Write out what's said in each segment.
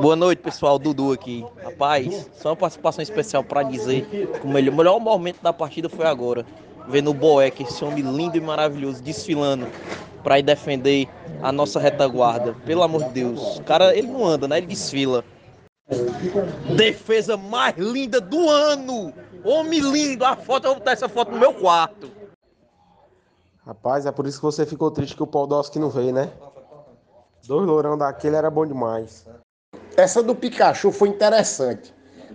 Boa noite, pessoal. Dudu aqui. Rapaz, só uma participação especial para dizer que o melhor, o melhor momento da partida foi agora. Vendo o Boeck, esse homem lindo e maravilhoso, desfilando para ir defender a nossa retaguarda. Pelo amor de Deus. O cara, ele não anda, né? Ele desfila. Defesa mais linda do ano! Homem lindo! A foto, eu vou botar essa foto no meu quarto. Rapaz, é por isso que você ficou triste que o Podolski não veio, né? Dois lourão daquele era bom demais. Essa do Pikachu foi interessante.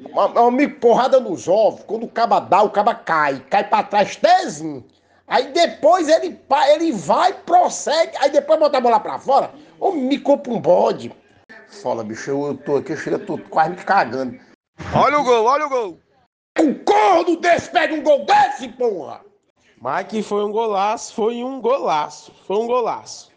Uma, uma porrada nos ovos, quando o caba dá, o caba cai, cai pra trás tezinho. Aí depois ele, ele vai, prossegue, aí depois bota a bola pra fora, ou me compra um bode. Fala, bicho, eu, eu tô aqui, chega, tô quase me cagando. Olha o gol, olha o gol. Um corno desse pega um gol desse, porra! Mike foi um golaço, foi um golaço, foi um golaço.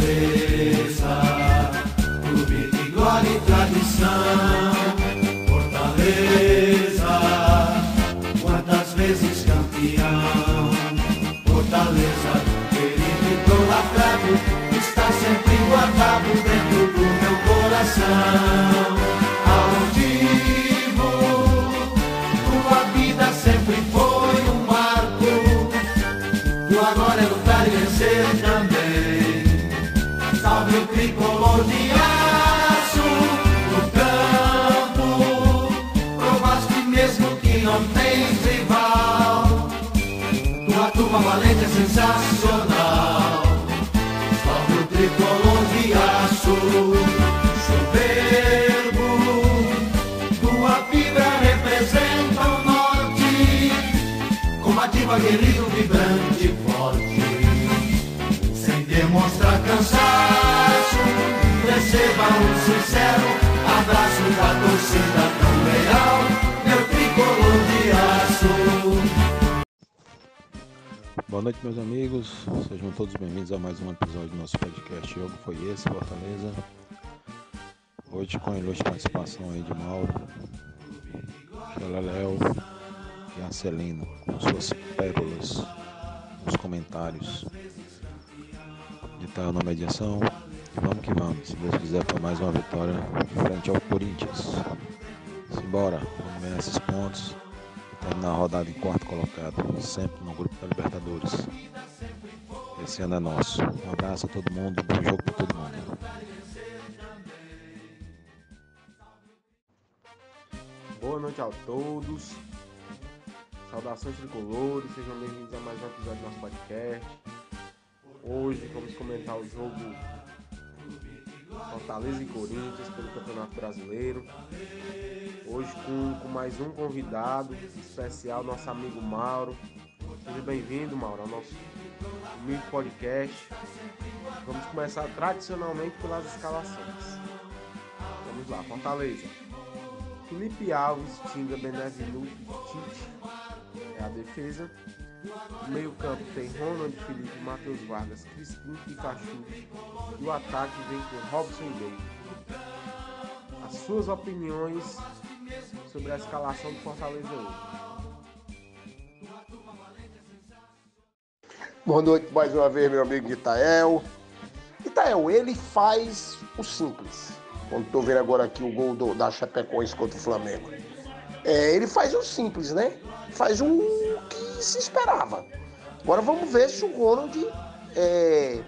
Fortaleza, clube de glória e tradição. Fortaleza, quantas vezes campeão. Fortaleza, querido e idolatrado, está sempre guardado dentro do meu coração. Sensacional. Salve o tricolor de aço, soberbo. Tua fibra representa o norte. Combativo, aguerrido, vibrante, forte. Sem demonstrar cansaço receba um sincero abraço da torcida Boa noite, meus amigos. Sejam todos bem-vindos a mais um episódio do nosso podcast. O jogo foi esse, Fortaleza. Hoje com a ilustre participação aí de Mauro, Léo e Arcelino, com suas pérolas nos comentários. De tal na mediação, Vamos que vamos, se Deus quiser, para mais uma vitória frente ao Corinthians. Simbora, vamos ganhar esses pontos e terminar a rodada em quarto colocado, sempre no grupo da Libertadores. Esse ano é nosso. Um abraço a todo mundo, bom jogo para todo mundo. Boa noite a todos. Saudações tricolores, sejam bem-vindos a mais um episódio do nosso podcast. Hoje vamos comentar o jogo Fortaleza e Corinthians pelo Campeonato Brasileiro. Hoje com, com mais um convidado especial, nosso amigo Mauro. Seja bem-vindo, Mauro, ao nosso humilde podcast. Vamos começar tradicionalmente pelas escalações. Vamos lá, Fortaleza. Felipe Alves, Tinga, Benevenuto, Tite é a defesa. Meio campo tem Ronald Felipe, Matheus Vargas, Crispim, Pikachu. E o ataque vem com Robson e David. As suas opiniões sobre a escalação do Fortaleza hoje. Boa noite mais uma vez, meu amigo Itael. Itael, ele faz o simples. Quando estou vendo agora aqui o gol do, da Chapecoense contra o Flamengo. É, ele faz o simples, né? Faz um que se esperava. Agora vamos ver se o Ronald é,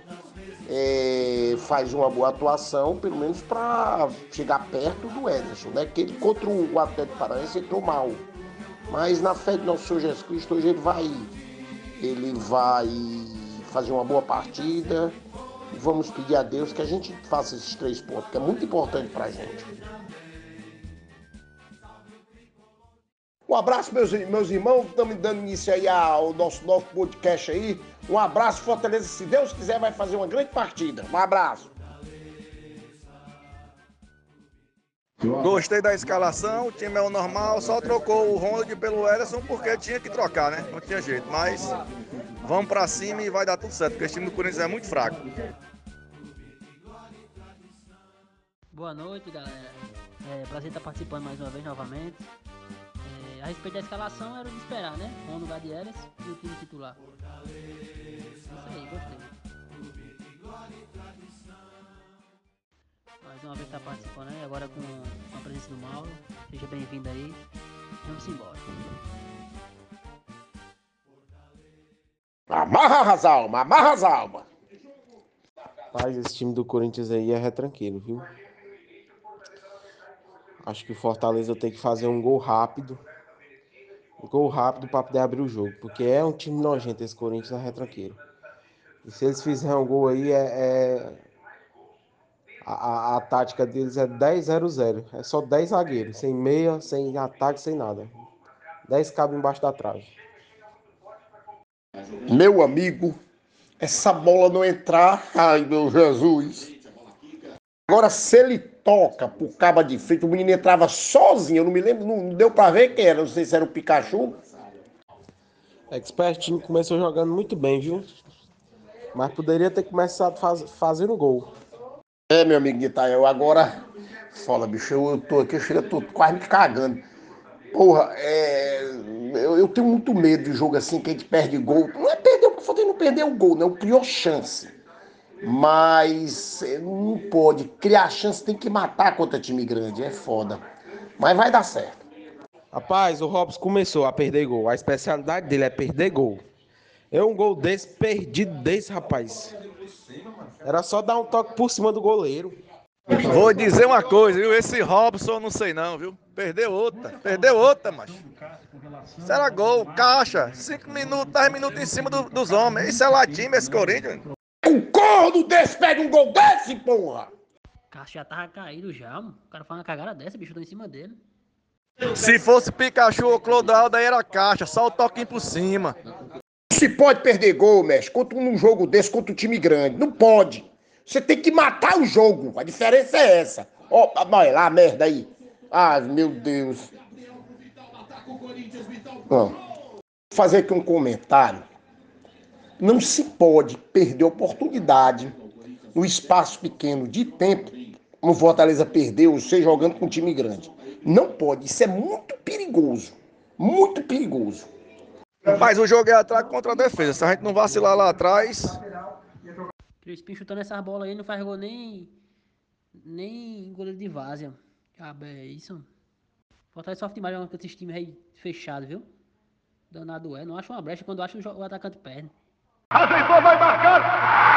é, faz uma boa atuação, pelo menos para chegar perto do Ederson, né? Que ele contra o Atlético Paranaense entrou mal. Mas na fé de nosso Senhor Jesus Cristo, hoje ele vai, ele vai fazer uma boa partida. Vamos pedir a Deus que a gente faça esses três pontos, que é muito importante para a gente. Um abraço, meus, meus irmãos, estamos dando início aí ao nosso novo podcast aí. Um abraço, Fortaleza. Se Deus quiser, vai fazer uma grande partida. Um abraço. Gostei da escalação, o time é o normal, só trocou o Ronald pelo Ederson porque tinha que trocar, né? Não tinha jeito, mas vamos para cima e vai dar tudo certo, porque esse time do Corinthians é muito fraco. Boa noite, galera. É, prazer estar participando mais uma vez novamente a respeito da escalação era de esperar, né? Ron no lugar de Ellis e o time titular. Isso aí, gostei. Mais uma vez tá participando aí, agora com a presença do Mauro. Seja bem-vindo aí. Vamos embora. Amarra as almas, amarra as almas. Rapaz, esse time do Corinthians aí é retranqueiro, viu? Acho que o Fortaleza tem que fazer um gol rápido. Gol rápido para poder abrir o jogo. Porque é um time nojento esse Corinthians é retranqueiro. E se eles fizerem um gol aí, é. é- A, a- a tática deles é 10-0-0. É só 10 zagueiros. Sem meia, sem ataque, sem nada. 10 cabos embaixo da trave. Meu amigo, essa bola não entrar, ai meu Jesus. Agora, se ele toca pro caba de frente, o menino entrava sozinho, eu não me lembro, não, deu pra ver quem era, não sei se era o Pikachu. Expert começou jogando muito bem, viu? Mas poderia ter começado faz, fazendo gol. É, meu amigo Itael, agora, fala, bicho, eu, eu tô aqui, chega, tô quase me cagando. Porra, é, eu, eu tenho muito medo de jogo assim, que a gente perde gol. Não é perder, o que não perder o gol, não, criou chance. Mas é, não pode, criar chance tem que matar contra time grande, é foda. Mas vai dar certo. Rapaz, o Robson começou a perder gol. A especialidade dele é perder gol. É um gol desse, perdido desse, rapaz. Era só dar um toque por cima do goleiro. Vou dizer uma coisa, viu? Esse Robson, não sei não, viu? Perdeu outra, perdeu outra, macho. Isso era gol, caixa, 5 minutos, 10 minutos em cima do- dos homens. Isso é latim, esse Corinthians. Um corno desse pega um gol desse, porra! Cássio já tava caído já, mano. O cara faz uma cagada dessa, bicho, eu tô em cima dele. Se fosse Pikachu ou Clodoaldo, aí era caixa, só o toquinho por cima. Se pode perder gol, mestre, contra um jogo desse, contra um time grande. Não pode. Você tem que matar o jogo. A diferença é essa. Ó, olha lá a merda aí. Ah, meu Deus. Vou fazer aqui um comentário. Não se pode perder oportunidade no espaço pequeno de tempo, como o Fortaleza perdeu, você jogando com um time grande. Não pode. Isso é muito perigoso. Muito perigoso. Mas o jogo é ataque contra a defesa. Se a gente não vacilar lá atrás, Crispim chutando essas bolas aí, não faz gol nem. Nem goleiro de várzea. Ah, é isso. mano. Fortaleza sofre demais jogando com esses times aí fechados, viu? Danado é. Não acha uma brecha quando acha o, jo- o atacante perde. ele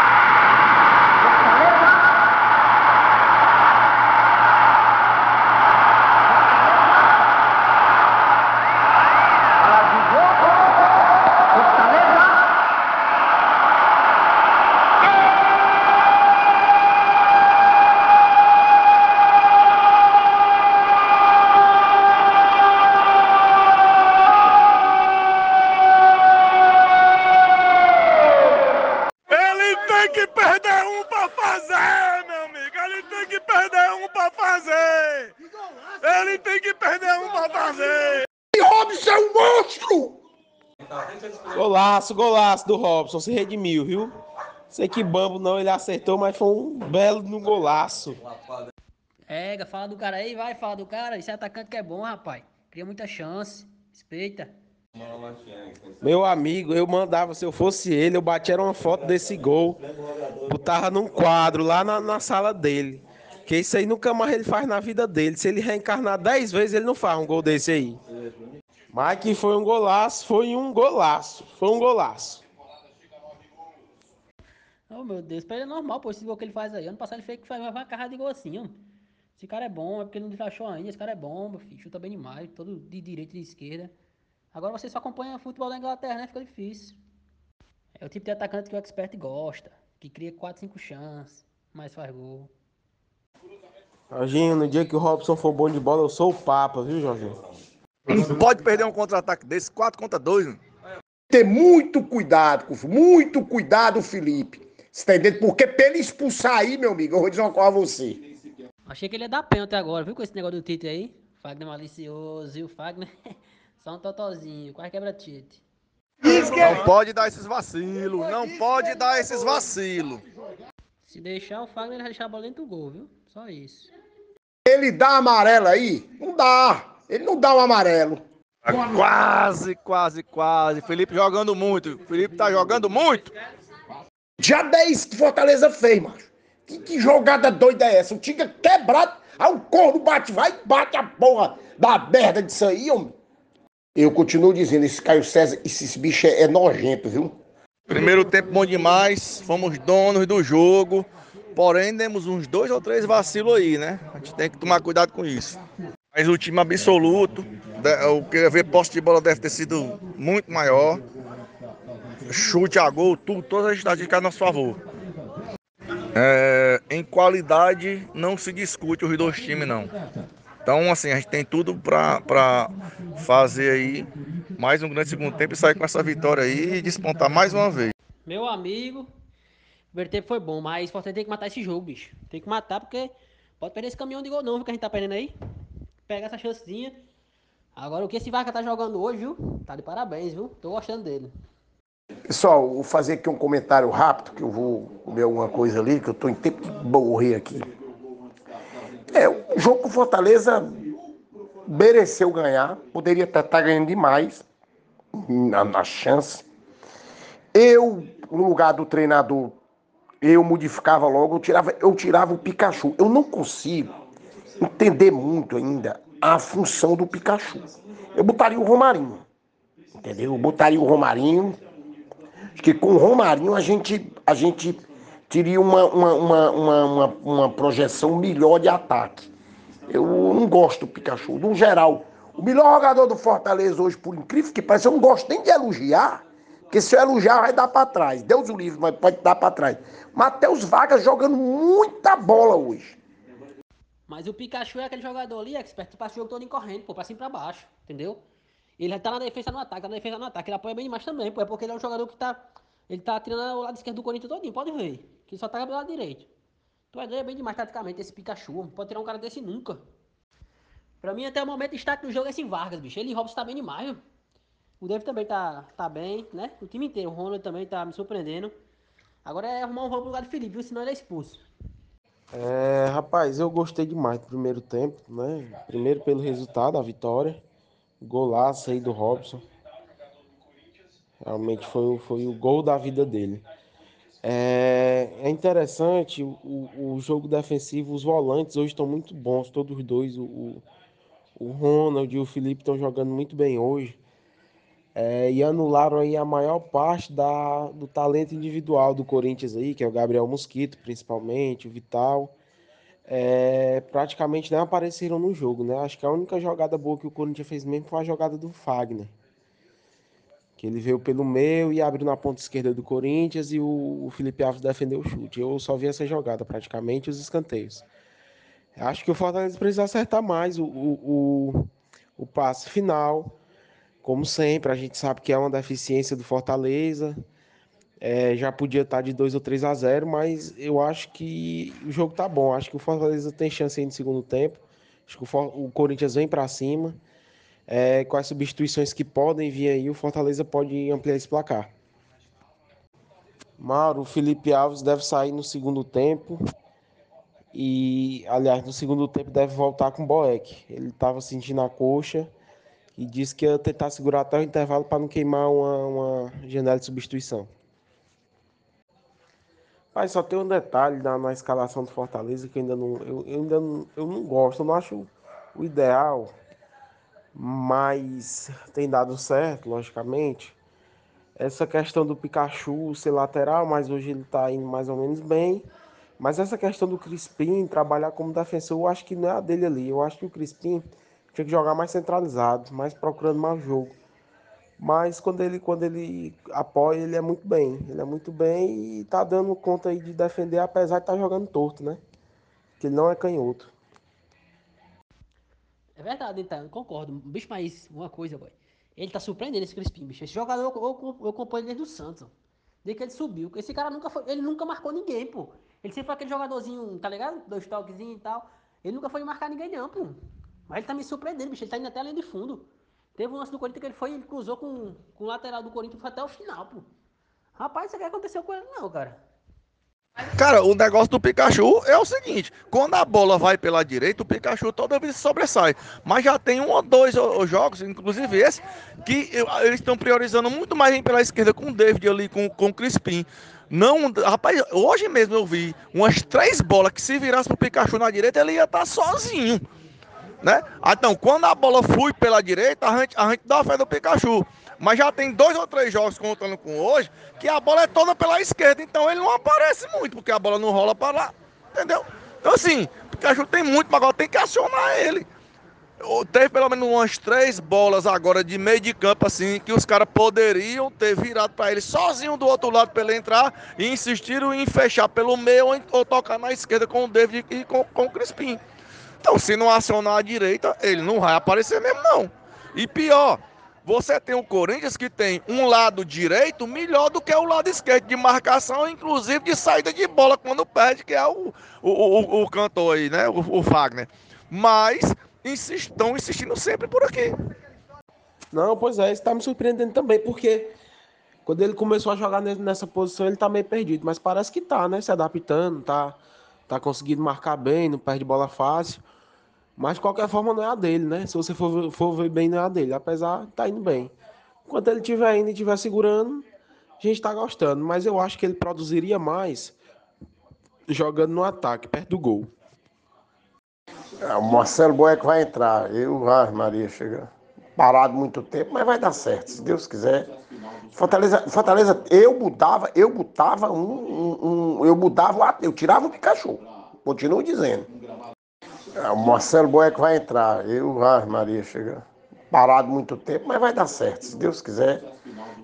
Golaço, golaço do Robson. Se redimiu, viu? Sei que bambo não, ele acertou, mas foi um belo no golaço. Ega, fala do cara aí, vai, fala do cara. Esse atacante que é bom, rapaz. Cria muita chance. Respeita. Meu amigo, eu mandava, se eu fosse ele, eu batia uma foto desse gol, botava num quadro lá na, na sala dele. Que isso aí nunca mais ele faz na vida dele. Se ele reencarnar 10 vezes, ele não faz um gol desse aí. Mas que foi um golaço, foi um golaço, foi um golaço. Oh, meu Deus, pra ele é normal, pô, esse gol que ele faz aí. Ano passado ele fez que faz uma carrada de gol assim, ó. Esse cara é bom, é porque ele não achou ainda. Esse cara é bom, meu filho. Chuta bem demais, todo de direita e de esquerda. Agora você só acompanha futebol da Inglaterra, né? Fica difícil. É o tipo de atacante que o expert gosta. Que cria 4, 5 chances, mas faz gol. Jorginho, no dia que o Robson for bom de bola, eu sou o Papa, viu, Jorginho? Não pode perder um contra-ataque desse, 4 contra 2. Ter muito cuidado, muito cuidado, Felipe. Você tá entendendo? Porque pra ele expulsar aí, meu amigo, eu vou dizer uma coisa a você. Achei que ele ia dar pênalti agora, viu? Com esse negócio do Tite aí. Fagner malicioso, viu? Fagner. Só um totozinho, quase quebra Tite. Não pode dar esses vacilos. Não pode dar esses vacilos. Se deixar o Fagner, ele vai deixar a bola dentro do gol, viu? Só isso. Ele dá amarelo aí? Não dá. Ele não dá um amarelo. Quase, quase, quase. Felipe jogando muito. Felipe tá jogando muito. Já 10 que Fortaleza fez, macho. Que, que jogada doida é essa? O Tinga quebrado, aí o corno bate, vai e bate a porra da merda disso aí, homem. Eu continuo dizendo, esse Caio César, esse bicho é, é nojento, viu? Primeiro tempo bom demais. Fomos donos do jogo. Porém, demos uns dois ou três vacilos aí, né? A gente tem que tomar cuidado com isso. Mas o time absoluto, de- o que eu ver posse de bola deve ter sido muito maior. Chute a gol, tudo, todas as estatísticas a nosso favor. É, em qualidade, não se discute os dois times, não. Então, assim, a gente tem tudo pra fazer aí mais um grande segundo tempo e sair com essa vitória aí e despontar mais uma vez. Meu amigo, o primeiro tempo foi bom, mas o Fortaleza tem que matar esse jogo, bicho. Tem que matar porque pode perder esse caminhão de gol não, viu, que a gente tá perdendo aí. Pega essa chancezinha. Agora o que esse Vaca tá jogando hoje, viu? Tá de parabéns, viu? Tô gostando dele. Pessoal, vou fazer aqui um comentário rápido, que eu vou comer alguma coisa ali, que eu tô em tempo de morrer aqui. É, o jogo com Fortaleza mereceu ganhar, poderia estar tá ganhando demais na, na chance. Eu, no lugar do treinador, eu modificava logo, eu tirava, eu tirava o Pikachu. Eu não consigo entender muito ainda a função do Pikachu. Eu botaria o Romarinho, entendeu? Eu botaria o Romarinho, Acho que com o Romarinho a gente, a gente teria uma, uma, uma, uma, uma, projeção melhor de ataque. Eu não gosto do Pikachu. No geral, o melhor jogador do Fortaleza hoje, por incrível que pareça, eu não gosto nem de elogiar, porque se eu elogiar vai dar para trás. Deus o livre, mas pode dar para trás. Matheus Vargas jogando muita bola hoje. Mas o Pikachu é aquele jogador ali, expert, que passa o jogo todo correndo, pô, pra cima e pra baixo, entendeu? Ele tá na defesa no ataque, tá na defesa no ataque, ele apoia bem demais também, pô, é porque ele é um jogador que tá. Ele tá tirando o lado esquerdo do Corinthians todinho, pode ver. Que só tá pelo lado direito. Tu é é bem demais taticamente esse Pikachu, não pode tirar um cara desse nunca. Pra mim, até o momento, o destaque do jogo é esse Vargas, bicho. Ele e Robson tá bem demais, viu? O David também tá, tá bem, né? O time inteiro, o Ronald também tá me surpreendendo. Agora é arrumar um voo pro lugar do Felipe, viu? Senão ele é expulso. É, rapaz, eu gostei demais do primeiro tempo, né? Primeiro pelo resultado, a vitória. Golaço aí do Robson. Realmente foi, foi o gol da vida dele. É, é interessante o, o jogo defensivo, os volantes hoje estão muito bons, todos os dois. O, o Ronald e o Felipe estão jogando muito bem hoje. É, e anularam aí a maior parte da, do talento individual do Corinthians aí, que é o Gabriel Mosquito, principalmente, o Vital. É, praticamente nem apareceram no jogo, né? Acho que a única jogada boa que o Corinthians fez mesmo foi a jogada do Fagner. Que ele veio pelo meio e abriu na ponta esquerda do Corinthians e o, o Felipe Alves defendeu o chute. Eu só vi essa jogada, praticamente, os escanteios. Acho que o Fortaleza precisa acertar mais o, o, o, o passe final. Como sempre, a gente sabe que é uma deficiência do Fortaleza. É, já podia estar de 2 ou 3 a 0, mas eu acho que o jogo tá bom. Acho que o Fortaleza tem chance aí no segundo tempo. Acho que o, For- o Corinthians vem para cima. É, com as substituições que podem vir aí, o Fortaleza pode ampliar esse placar. Mauro, o Felipe Alves deve sair no segundo tempo. E, aliás, no segundo tempo deve voltar com o Boeck. Ele estava sentindo a coxa e disse que ia tentar segurar até o intervalo para não queimar uma, uma janela de substituição. Mas só tem um detalhe na, na escalação do Fortaleza que eu ainda não, eu, eu ainda não, eu não gosto, eu não acho o ideal, mas tem dado certo, logicamente. Essa questão do Pikachu ser lateral, mas hoje ele está indo mais ou menos bem. Mas essa questão do Crispim trabalhar como defensor, eu acho que não é a dele ali. Eu acho que o Crispim tinha que jogar mais centralizado, mais procurando mais jogo. Mas quando ele, quando ele apoia, ele é muito bem. Ele é muito bem e tá dando conta aí de defender, apesar de estar jogando torto, né? Que ele não é canhoto. É verdade, então, concordo. Bicho, mas uma coisa, boy. Ele tá surpreendendo esse Crispim, bicho. Esse jogador eu, eu, eu acompanho desde o Santos. Desde que ele subiu. Esse cara nunca foi. Ele nunca marcou ninguém, pô. Ele sempre foi aquele jogadorzinho, tá ligado? Dois toquezinhos e tal. Ele nunca foi marcar ninguém, não, pô. Mas ele tá me surpreendendo, bicho. Ele tá indo até a linha de fundo. Teve um lance do Corinthians que ele foi, ele cruzou com, com o lateral do Corinthians foi até o final, pô. Rapaz, isso aqui aconteceu com ele, não, cara. Cara, o negócio do Pikachu é o seguinte: quando a bola vai pela direita, o Pikachu toda vez sobressai. Mas já tem um ou dois jogos, inclusive esse, que eles estão priorizando muito mais pela esquerda com o David ali, com, com o Crispim. Não, rapaz, hoje mesmo eu vi umas três bolas que se virasse pro Pikachu na direita, ele ia estar tá sozinho. Né? Então, quando a bola foi pela direita, a gente, a gente dá a fé do Pikachu. Mas já tem dois ou três jogos contando com hoje que a bola é toda pela esquerda. Então ele não aparece muito, porque a bola não rola para lá. Entendeu? Então, assim, Pikachu tem muito, mas agora tem que acionar ele. Teve pelo menos umas três bolas agora de meio de campo, assim, que os caras poderiam ter virado para ele sozinho do outro lado para ele entrar e insistiram em fechar pelo meio ou, tocar na esquerda com o David e com, com o Crispim. Então, se não acionar a direita, ele não vai aparecer mesmo, não. E pior, você tem o Corinthians que tem um lado direito melhor do que o lado esquerdo de marcação, inclusive de saída de bola quando perde, que é o, o, o, o cantor aí, né? O, o Fagner. Mas estão insistindo sempre por aqui. Não, pois é, isso está me surpreendendo também, porque quando ele começou a jogar nessa posição, ele tá meio perdido, mas parece que tá, né? Se adaptando, tá, tá conseguindo marcar bem, não perde bola fácil. Mas de qualquer forma não é a dele, né? Se você for, for ver bem, não é a dele. Apesar, tá indo bem. Enquanto ele estiver indo e estiver segurando, a gente tá gostando. Mas eu acho que ele produziria mais jogando no ataque, perto do gol. É, o Marcelo Boeck vai entrar. Eu, ah, Maria, chega parado muito tempo, mas vai dar certo, se Deus quiser. Fortaleza, Fortaleza eu mudava, eu botava um, um, um eu mudava, eu tirava o Pikachu. Continuo dizendo. É, o Marcelo Boeck vai entrar. Eu, ah, Maria, chega parado muito tempo, mas vai dar certo, se Deus quiser.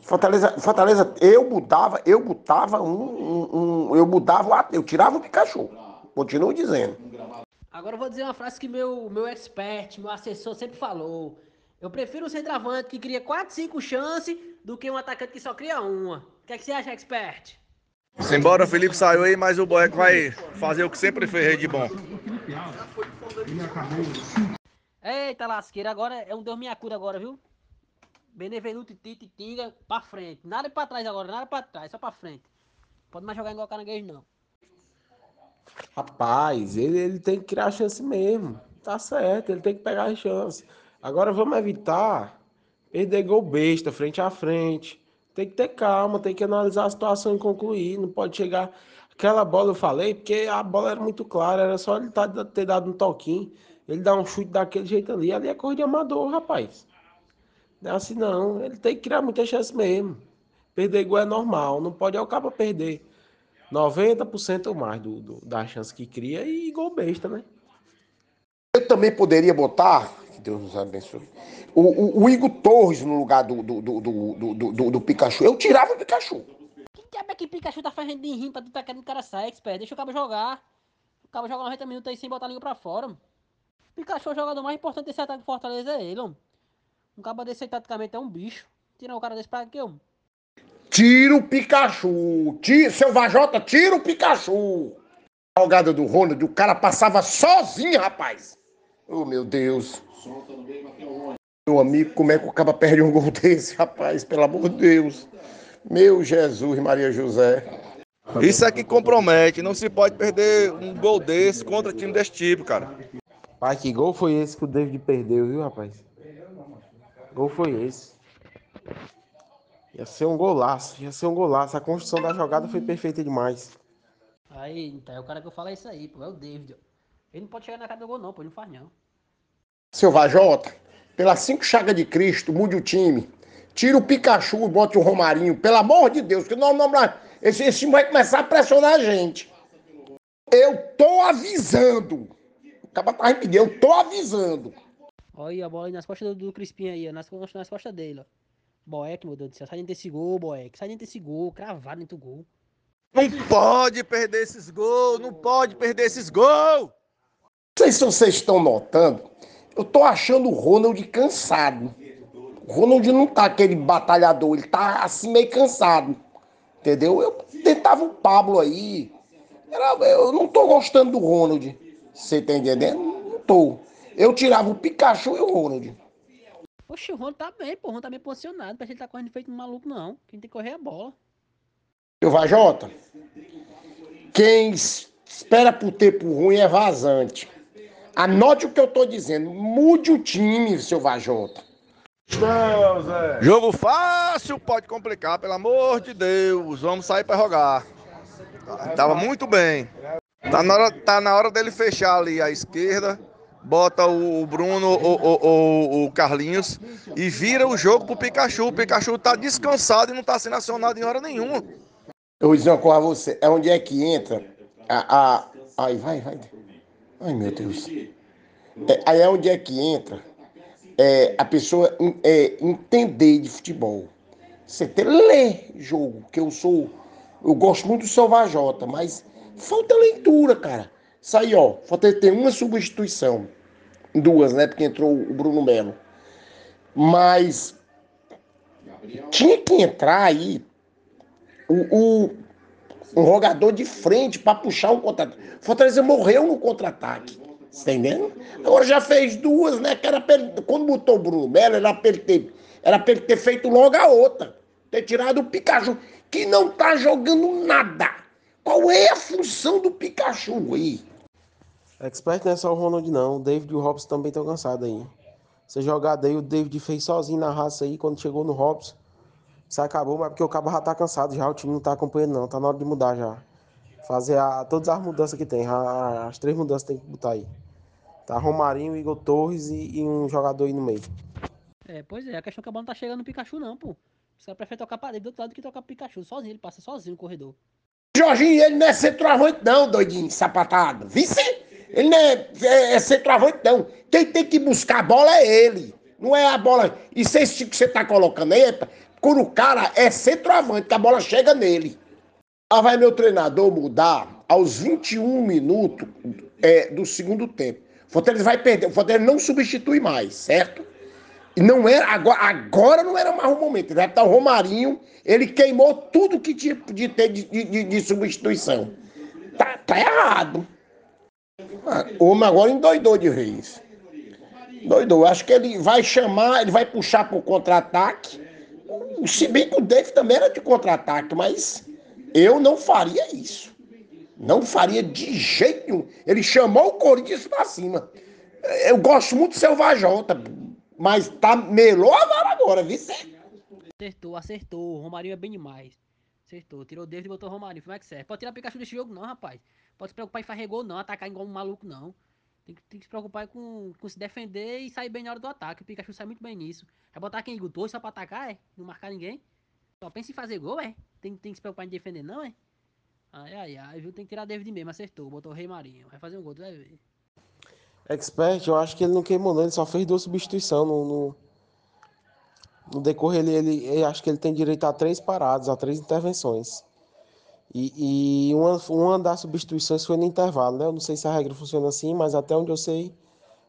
Fortaleza, Fortaleza eu mudava, eu botava um, um, um, eu mudava, eu tirava o Pikachu. Continuo dizendo. Agora eu vou dizer uma frase que meu, meu expert, meu assessor sempre falou. Eu prefiro um centroavante que cria 4, 5 chances do que um atacante que só cria uma. O que, é que você acha, expert? Simbora, o Felipe saiu aí, mas o Boeco vai fazer o que sempre fez de bom. Eita lasqueira, agora é um Deus minha cura agora, viu? Benevenuto, Tite, Tinga, pra frente. Nada pra trás agora, nada pra trás, só pra frente. Pode mais jogar igual caranguejo, não. Rapaz, ele, ele tem que criar chance mesmo. Tá certo, ele tem que pegar a chance. Agora vamos evitar perder gol besta, frente a frente. Tem que ter calma, tem que analisar a situação e concluir. Não pode chegar. Aquela bola eu falei, porque a bola era muito clara, era só ele tá, ter dado um toquinho. Ele dá um chute daquele jeito ali, ali é cor de amador, rapaz. Não é assim não. Ele tem que criar muita chance mesmo. Perder gol é normal, não pode é o cabo perder 90% ou mais do, do, da chance que cria e gol besta, né? Eu também poderia botar, que Deus nos abençoe, o, o, o Igor Torres no lugar do, do, do, do, do, do, do Pikachu. Eu tirava o Pikachu. Que Pikachu tá fazendo de rim pra tu tá querendo cara sair, expert? Deixa o cabo jogar. O cabo joga 90 minutos aí sem botar a língua pra fora. Mano. Pikachu é o jogador mais importante desse ataque do Fortaleza é ele, mano. Um cabo desse aí taticamente é um bicho. Tirar o cara desse pra quê, mano? Tira o Pikachu. Tira, seu Vajota, tira o Pikachu. A jogada do Ronald, o cara passava sozinho, rapaz. Oh, meu Deus. Meu amigo, como é que o cara perde um gol desse, rapaz? Pelo amor de Deus. Meu Jesus, Maria José. Isso é que compromete. Não se pode perder um gol desse contra time desse tipo, cara. Pai, que gol foi esse que o David perdeu, viu, rapaz? Gol foi esse. Ia ser um golaço, ia ser um golaço. A construção da jogada foi perfeita demais. Aí, então, é o cara que eu falo é isso aí, pô, é o David. Ele não pode chegar na cara do gol, não, pô, ele não faz não. Seu Vajota, pelas cinco chagas de Cristo, mude o time. Tira o Pikachu e bote o Romarinho, pelo amor de Deus, que não, esse, esse time vai começar a pressionar a gente. Eu tô avisando. Acaba com a eu tô avisando. Olha a bola aí nas costas do, do Crispim aí, nas, nas costas dele, ó. Boeck, meu Deus do céu. Sai dentro desse gol, Boeck. Sai dentro desse gol, cravado dentro do gol. Não pode perder esses gols, não pode perder esses gols. Não sei se vocês estão notando, eu tô achando o Ronald cansado. O Ronald não tá aquele batalhador, ele tá assim meio cansado. Entendeu? Eu tentava o Pablo aí. Era, eu não tô gostando do Ronald. Você tá entendendo? Não tô. Eu tirava o Pikachu e o Ronald. Poxa, o Ron tá bem, pô. O Ron tá bem posicionado. Parece que ele tá correndo feito um maluco, não. Quem tem que correr é a bola. Eu Vajota, quem espera por tempo ruim é vazante. Anote o que eu tô dizendo. Mude o time, seu Vajota. Jogo fácil pode complicar, pelo amor de Deus. Vamos sair para jogar. Tava muito bem. Tá na, hora, tá na hora dele fechar ali a esquerda, bota o Bruno ou o, o, o, Carlinhos e vira o jogo pro Pikachu. O Pikachu tá descansado e não tá sendo acionado em hora nenhuma. Eu dizer uma coisa a você. É onde é que entra a. a... Ai, vai, vai. Ai, meu Deus. É, aí é onde é que entra é, a pessoa é, entender de futebol. Você ter ler jogo, que eu sou. Eu gosto muito do Salvajota, mas falta leitura, cara. Aí, ó. Falta ter uma substituição. Duas, né? Porque entrou o Bruno Melo. Mas tinha que entrar aí o, o um jogador de frente para puxar um contra-ataque. Fortaleza morreu no contra-ataque. Tá entendendo? Agora já fez duas, né? Que era quando botou o Bruno Melo, era pra ter, era pra ele ter feito logo a outra. Ter tirado o Pikachu, que não tá jogando nada. Qual é a função do Pikachu aí? Expert não é só o Ronald, não. O David e o Robson também estão cansados aí. Você jogar daí, o David fez sozinho na raça aí, quando chegou no Robson. Isso acabou, mas porque o cabo já tá cansado já, o time não tá acompanhando não, tá na hora de mudar já. Fazer a, todas as mudanças que tem, a, as três mudanças tem que botar aí. Tá Romarinho, Igor Torres e, e, um jogador aí no meio. É, pois é, a questão é que a bola não tá chegando no Pikachu não, pô. Os caras preferem tocar pra dentro do outro lado que tocar pro Pikachu, sozinho, ele passa sozinho no corredor. Jorginho, ele não é centroavante não, doidinho, sapatado. Vice? Ele não é, é, é centroavante não. Quem tem que buscar a bola é ele. Não é a bola. Isso é esse que você tá colocando aí, quando o cara é centroavante, que a bola chega nele. Ah, vai meu treinador mudar aos 21 minutos é, do segundo tempo. O Fortaleza vai perder. O Fortaleza não substitui mais, certo? Não era, agora, agora não era mais o momento. Vai estar o Romarinho, ele queimou tudo que tinha de ter de, de, de substituição. Tá, tá errado. Ah, o homem agora endoidou de vez. Doidou. Acho que ele vai chamar, ele vai puxar para o contra-ataque se bem que o Dave também era de contra-ataque, mas eu não faria isso. Não faria de jeito nenhum. Ele chamou o Corinthians pra cima. Eu gosto muito do Selvajota, mas tá melhor a vara agora, viu? Acertou, acertou. O Romarinho é bem demais. Acertou. Tirou o David e botou o Romarinho. Como é que serve? Pode tirar o Pikachu desse jogo, não, rapaz. Pode se preocupar em fazer gol, não. Atacar igual um maluco, não. Tem que, tem que se preocupar com, com se defender e sair bem na hora do ataque. O Pikachu sai muito bem nisso. Vai botar quem? Igor só pra atacar, é? Não marcar ninguém? Só pensa em fazer gol, é? Tem, tem que se preocupar em defender, não, é? Ai, ai, ai, viu? Tem que tirar David mesmo, acertou. Botou o Rei Marinho. Vai fazer um gol, tu vai ver. Expert, eu acho que ele não queimou, não. Ele só fez duas substituições no, no, no decorrer. Ele, ele, ele, acho que ele tem direito a três paradas, a três intervenções. E, e uma, uma das substituições foi no intervalo, né? Eu não sei se a regra funciona assim, mas até onde eu sei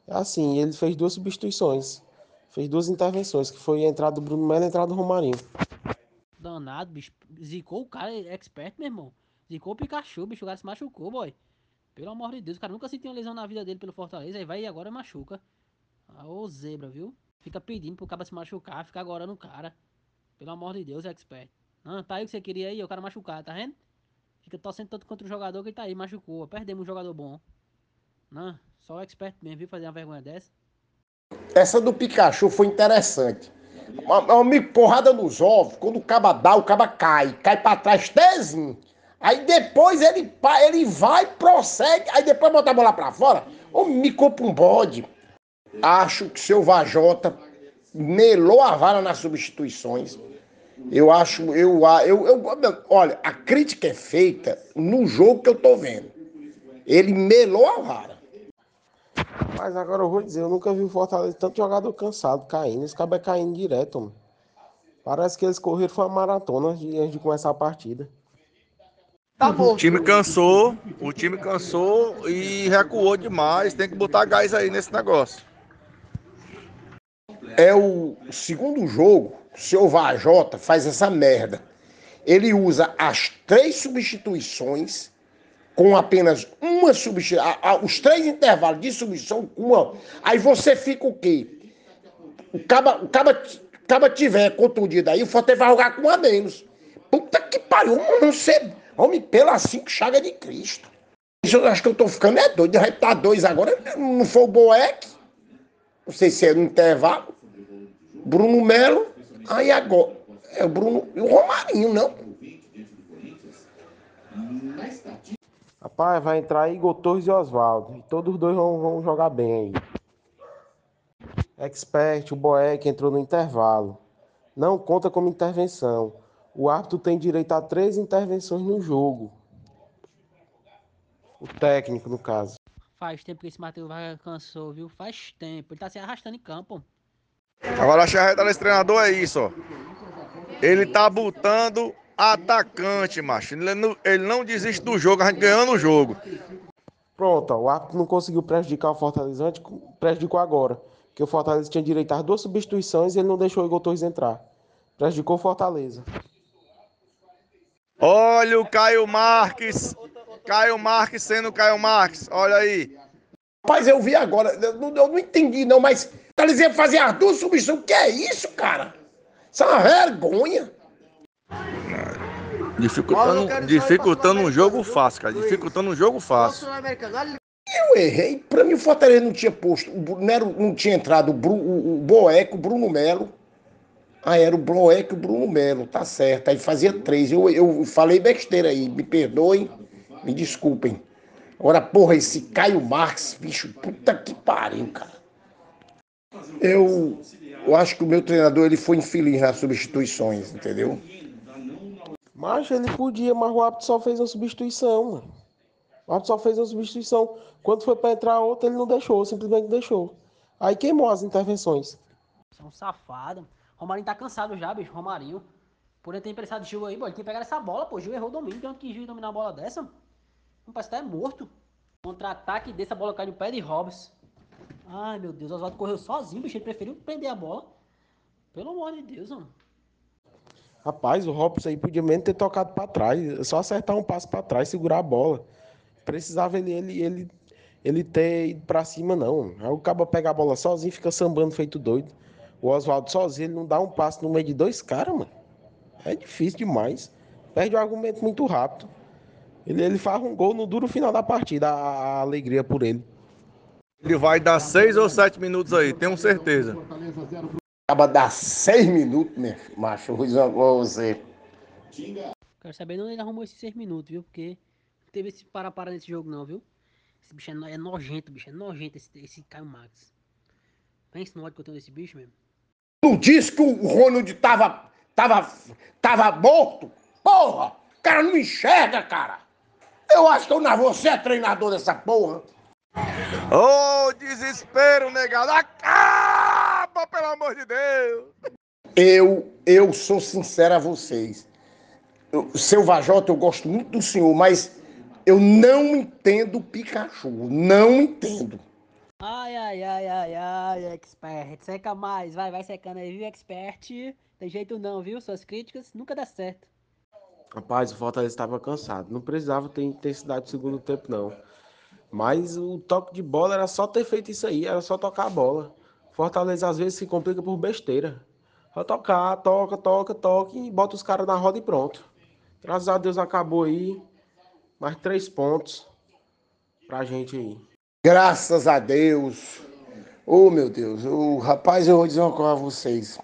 é assim. Ele fez duas substituições. Fez duas intervenções, que foi a entrada do Bruno Melo e a entrada do Romarinho. Danado, bicho. Zicou o cara, é expert, meu irmão. Zicou o Pikachu, bicho. O cara se machucou, boy. Pelo amor de Deus, o cara nunca sentiu uma lesão na vida dele pelo Fortaleza. Aí vai e agora machuca. Ah, ô zebra, viu? Fica pedindo pro cara se machucar, fica agora no cara. Pelo amor de Deus, expert. Não, tá aí o que você queria aí, o cara machucar, tá vendo? Fica torcendo tanto contra o jogador que ele tá aí, machucou. Perdemos um jogador bom. Não, só o expert mesmo, viu? Fazer uma vergonha dessa. Essa do Pikachu foi interessante. Uma, uma porrada nos ovos, quando o caba dá, o caba cai. Cai pra trás, tezinho. Aí depois ele, ele vai, prossegue, aí depois bota a bola pra fora. Ou me compra um bode. Acho que seu Vajota melou a vara nas substituições. Eu acho, eu, eu, eu, olha, a crítica é feita no jogo que eu tô vendo. Ele melou a vara. Mas agora eu vou dizer, eu nunca vi o Fortaleza tanto jogador cansado caindo. Esse cabelo é caindo direto, mano. Parece que eles correram foi uma maratona antes de começar a partida. Tá bom. O time cansou, o time cansou e recuou demais. Tem que botar gás aí nesse negócio. É o segundo jogo seu Vajota faz essa merda. Ele usa as três substituições com apenas uma substituição, os três intervalos de substituição com uma. Aí você fica o quê? O caba, o caba, caba tiver contundido aí, o Forte vai jogar com um a menos. Puta que pariu, não sei. Homem, pelas cinco chagas de Cristo. Isso eu acho que eu tô ficando é doido. Vai estar dois agora. Não foi o Boeck. Não sei se é no intervalo. Bruno Melo. Aí agora. É o Bruno e o Romarinho, não. Rapaz, vai entrar Igor Torres e Oswaldo. E todos os dois vão, vão jogar bem aí. Expert, o Boeck entrou no intervalo. Não conta como intervenção. O árbitro tem direito a três intervenções no jogo. O técnico, no caso. Faz tempo que esse Matheus Vargas cansou, viu? Faz tempo. Ele tá se arrastando em campo. Agora a charreta desse treinador é isso, ó. Ele tá botando atacante, macho. Ele não, ele não desiste do jogo, a gente ganhando o jogo. Pronto, ó, o árbitro não conseguiu prejudicar o Fortaleza antes, prejudicou agora. Porque o Fortaleza tinha direito às duas substituições e ele não deixou o Igor Torres entrar. Prejudicou o Fortaleza. Olha o Caio Marques. Caio Marques sendo Caio Marques. Olha aí. Rapaz, eu vi agora. Eu não, eu não entendi, não, mas. Tá dizendo fazer as duas substituições. O que é isso, cara? Isso é uma vergonha. Dificultando, dificultando um jogo fácil, cara. Dificultando um jogo fácil. Eu errei. Pra mim, o Fortaleza não tinha posto. Não, tinha entrado o, Bru, o, o Boeco, o Bruno Melo. Ah, era o Boeco e o Bruno Melo, tá certo. Aí fazia três. Eu, eu falei besteira aí. Me perdoem, me desculpem. Agora, porra, esse Caio Marques, bicho, puta que pariu, cara. Eu, eu acho que o meu treinador ele foi infeliz nas substituições, entendeu? Mas ele podia, mas o árbitro só fez uma substituição, mano. O árbitro só fez uma substituição. Quando foi pra entrar outra, ele não deixou, simplesmente deixou. Aí queimou as intervenções. Um safado. Romarinho tá cansado já, bicho. Romarinho. Por ele ter emprestado Gil aí, pô. Ele tem que pegar essa bola, pô. Gil errou o domínio. Tanto que Gil dominar a bola dessa. Que tá é morto. Contra-ataque desse, a bola cai no pé de Hobbs. Ai, meu Deus. O Oswaldo correu sozinho, bicho. Ele preferiu prender a bola. Pelo amor de Deus, mano. Rapaz, o Robson aí podia mesmo ter tocado pra trás. é Só acertar um passo pra trás, segurar a bola. Precisava ele, ele, ele, ele ter ido pra cima, não. Aí o cabo pega a bola sozinho, fica sambando feito doido. O Oswaldo sozinho, ele não dá um passo no meio de dois caras, mano. É difícil demais. Perde o argumento muito rápido. Ele, ele faz um gol no duro final da partida, a, a alegria por ele. Ele vai dar seis ou sete minutos aí, tenho certeza. Acaba dar seis minutos, meu macho. Ruiz, você. Quero saber onde ele arrumou esses seis minutos, viu? Porque não teve esse para-para nesse jogo, não, viu? Esse bicho é, no- é nojento, bicho. É nojento esse, esse Caio Max. Pensa no ódio que eu tenho desse bicho mesmo. Não disse que o Ronald tava, tava, tava morto? Porra! O cara não enxerga, cara. Eu acho que eu não vou ser treinador dessa porra. Ô, desespero, negado. Pelo amor de Deus. Eu, eu sou sincero a vocês. Eu, seu Vajota, eu gosto muito do senhor, mas eu não entendo o Pikachu. Não entendo. Ai, ai, ai, ai, ai, expert. Seca mais, vai, vai secando aí, viu, expert? Tem jeito não, viu? Suas críticas nunca dá certo. Rapaz, o Fortaleza estava cansado. Não precisava ter intensidade no segundo tempo, não. Mas o toque de bola era só ter feito isso aí, era só tocar a bola. Fortaleza às vezes se complica por besteira. Só tocar, toca, toca, toca e bota os caras na roda e pronto. Graças a Deus acabou aí. Mais três pontos pra gente aí. Graças a Deus. Oh, meu Deus. Oh, rapaz, eu vou dizer uma coisa a vocês.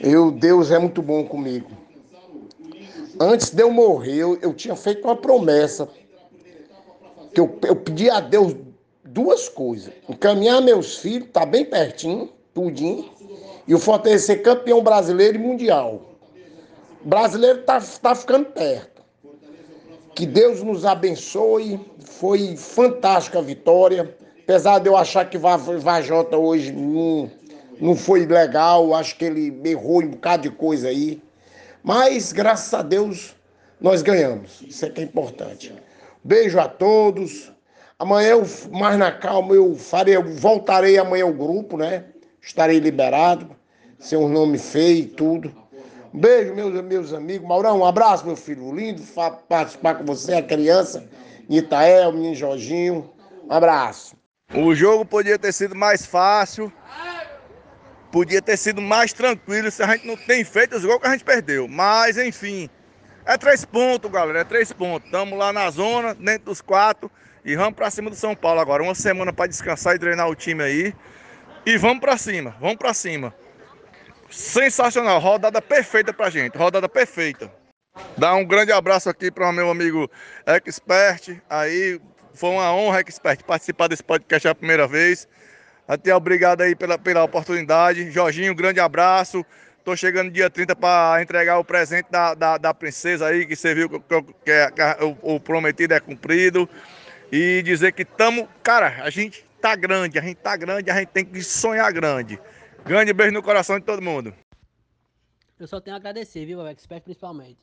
Eu, Deus é muito bom comigo. Antes de eu morrer, eu, eu tinha feito uma promessa. Que eu, eu pedi a Deus duas coisas. Encaminhar meus filhos, tá bem pertinho, tudinho. E o Fortaleza ser campeão brasileiro e mundial. O brasileiro tá, tá ficando perto. Que Deus nos abençoe. Foi fantástica a vitória. Apesar de eu achar que Vajota hoje não, não foi legal, acho que ele errou em um bocado de coisa aí. Mas, graças a Deus, nós ganhamos. Isso é que é importante. Beijo a todos. Amanhã, eu, mais na calma, eu farei, eu voltarei amanhã ao grupo, né? Estarei liberado, sem um nome feio e tudo. Um beijo, meus, meus amigos. Maurão, um abraço, meu filho. Lindo participar com você, a criança. Nitael, menino Jorginho. Um abraço. O jogo podia ter sido mais fácil. Podia ter sido mais tranquilo se a gente não tem feito os gols que a gente perdeu. Mas, enfim, É três pontos, galera. É três pontos. Estamos lá na zona, dentro dos quatro. E vamos para cima do São Paulo agora. Uma semana para descansar e treinar o time aí. E vamos para cima. Vamos para cima. Sensacional. Rodada perfeita pra gente. Rodada perfeita. Dá um grande abraço aqui para o meu amigo Expert. Aí foi uma honra, Expert, participar desse podcast a primeira vez. Até obrigado aí pela, pela oportunidade. Jorginho, grande abraço. Tô chegando dia 30 para entregar o presente da, da, da, princesa aí, que você viu que, que, que, que o, o, prometido é cumprido. E dizer que estamos. Cara, a gente tá grande, a gente tá grande, a gente tem que sonhar grande. Grande beijo no coração de todo mundo. Eu só tenho a agradecer, viu, Expert, principalmente.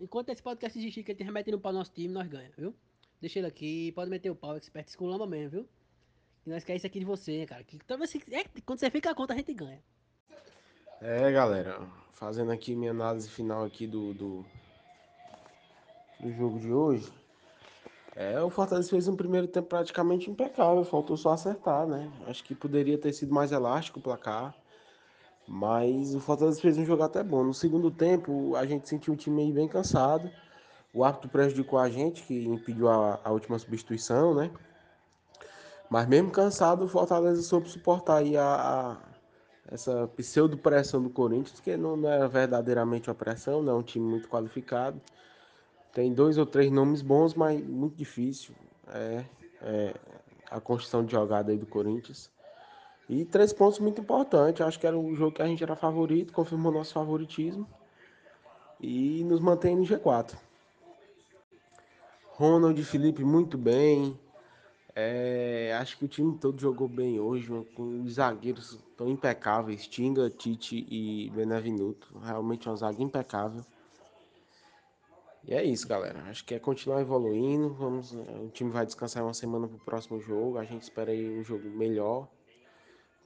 Enquanto esse podcast existir, que ele tem remetendo para o nosso time, nós ganhamos, viu? Deixa ele aqui, pode meter o pau, Expert esculamba mesmo, viu? E nós queremos isso aqui de você, cara. Que, talvez, é, quando você fica a conta, a gente ganha. É, galera, fazendo aqui minha análise final aqui do, do, do jogo de hoje. É, o Fortaleza fez um primeiro tempo praticamente impecável, faltou só acertar, né? Acho que poderia ter sido mais elástico o placar, mas o Fortaleza fez um jogo até bom. No segundo tempo, a gente sentiu o time bem cansado. O árbitro prejudicou a gente, que impediu a, a última substituição, né? Mas mesmo cansado, o Fortaleza soube suportar aí a, a essa pseudo-pressão do Corinthians, que não, não é verdadeiramente uma pressão, não é um time muito qualificado. Tem dois ou três nomes bons, mas muito difícil. É, é a construção de jogada aí do Corinthians. E três pontos muito importantes. Acho que era o jogo que a gente era favorito, confirmou nosso favoritismo. E nos mantém no G4. Ronald e Felipe muito bem. É, acho que o time todo jogou bem hoje, com os zagueiros tão impecáveis, Tinga, Tite e Benevenuto. Realmente uma zaga impecável. E é isso, galera. Acho que é continuar evoluindo. Vamos, o time vai descansar uma semana pro próximo jogo. A gente espera aí um jogo melhor.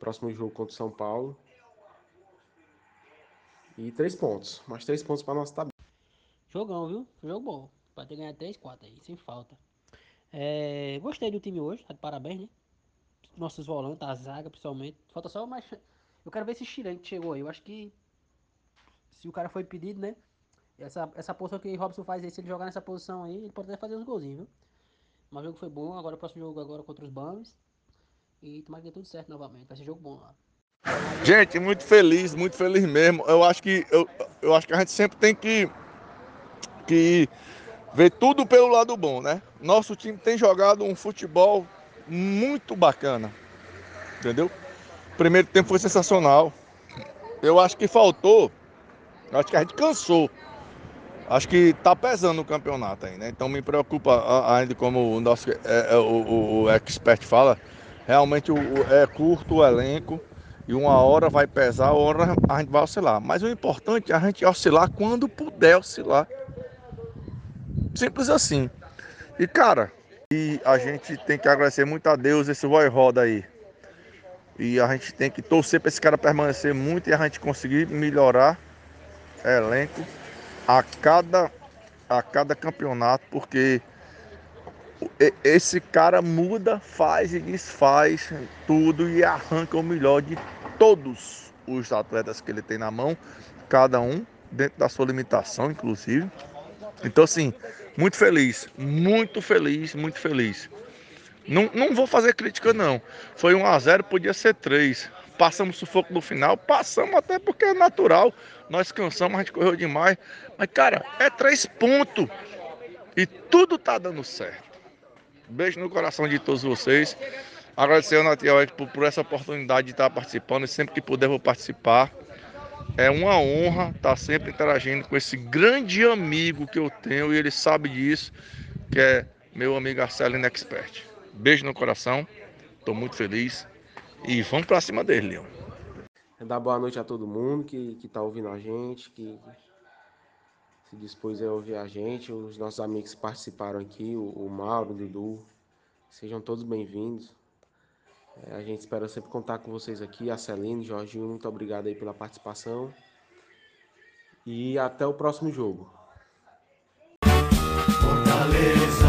Próximo jogo contra o São Paulo. E três pontos. Mais três pontos para nossa tabela. Jogão, viu? Jogo bom. Pode ter ganhar três, quatro aí, sem falta. É, gostei do time hoje, tá de parabéns, né? Nossos volantes, a zaga principalmente. Falta só mais. Eu quero ver esse Chirante chegou aí. Eu acho que se o cara foi pedido, né? Essa, essa posição que Robson faz aí, se ele jogar nessa posição aí, ele pode até fazer uns golzinhos, viu? Mas o jogo foi bom, agora o próximo jogo agora contra os Bambs. E tomara que dê tudo certo novamente. Vai ser jogo bom lá. Gente, muito feliz, muito feliz mesmo. Eu acho que eu, eu acho que a gente sempre tem que que ver tudo pelo lado bom, né? Nosso time tem jogado um futebol muito bacana. Entendeu? Primeiro tempo foi sensacional. Eu acho que faltou. Acho que a gente cansou. Acho que tá pesando o campeonato aí, né? Então me preocupa ainda como o nosso é, é, o, o, expert fala. Realmente o, é curto o elenco e uma hora vai pesar, uma hora a gente vai oscilar. Mas o importante é a gente oscilar quando puder oscilar. Simples assim. E cara, e a gente tem que agradecer muito a Deus esse vai roda aí. E a gente tem que torcer para esse cara permanecer muito e a gente conseguir melhorar elenco a cada a cada campeonato, porque esse cara muda, faz e desfaz tudo e arranca o melhor de todos os atletas que ele tem na mão, cada um dentro da sua limitação, inclusive. Então, assim, muito feliz, muito feliz, muito feliz. Não, não vou fazer crítica, não. Foi 1 a 0 podia ser 3. Passamos sufoco no final, passamos até porque é natural. Nós cansamos, a gente correu demais. Mas, cara, é três pontos. E tudo tá dando certo. Beijo no coração de todos vocês. Agradecer ao Natiel por, por essa oportunidade de estar participando. E sempre que puder, vou participar. É uma honra estar sempre interagindo com esse grande amigo que eu tenho e ele sabe disso, que é meu amigo Arcelino Expert. Beijo no coração, estou muito feliz e vamos para cima dele, Leon. Dar boa noite a todo mundo que está ouvindo a gente, que se dispôs a ouvir a gente, os nossos amigos que participaram aqui, o, o Mauro, o Dudu, sejam todos bem-vindos. É, a gente espera sempre contar com vocês aqui. A Celine, Jorginho, muito obrigado aí pela participação. E até o próximo jogo. Fortaleza.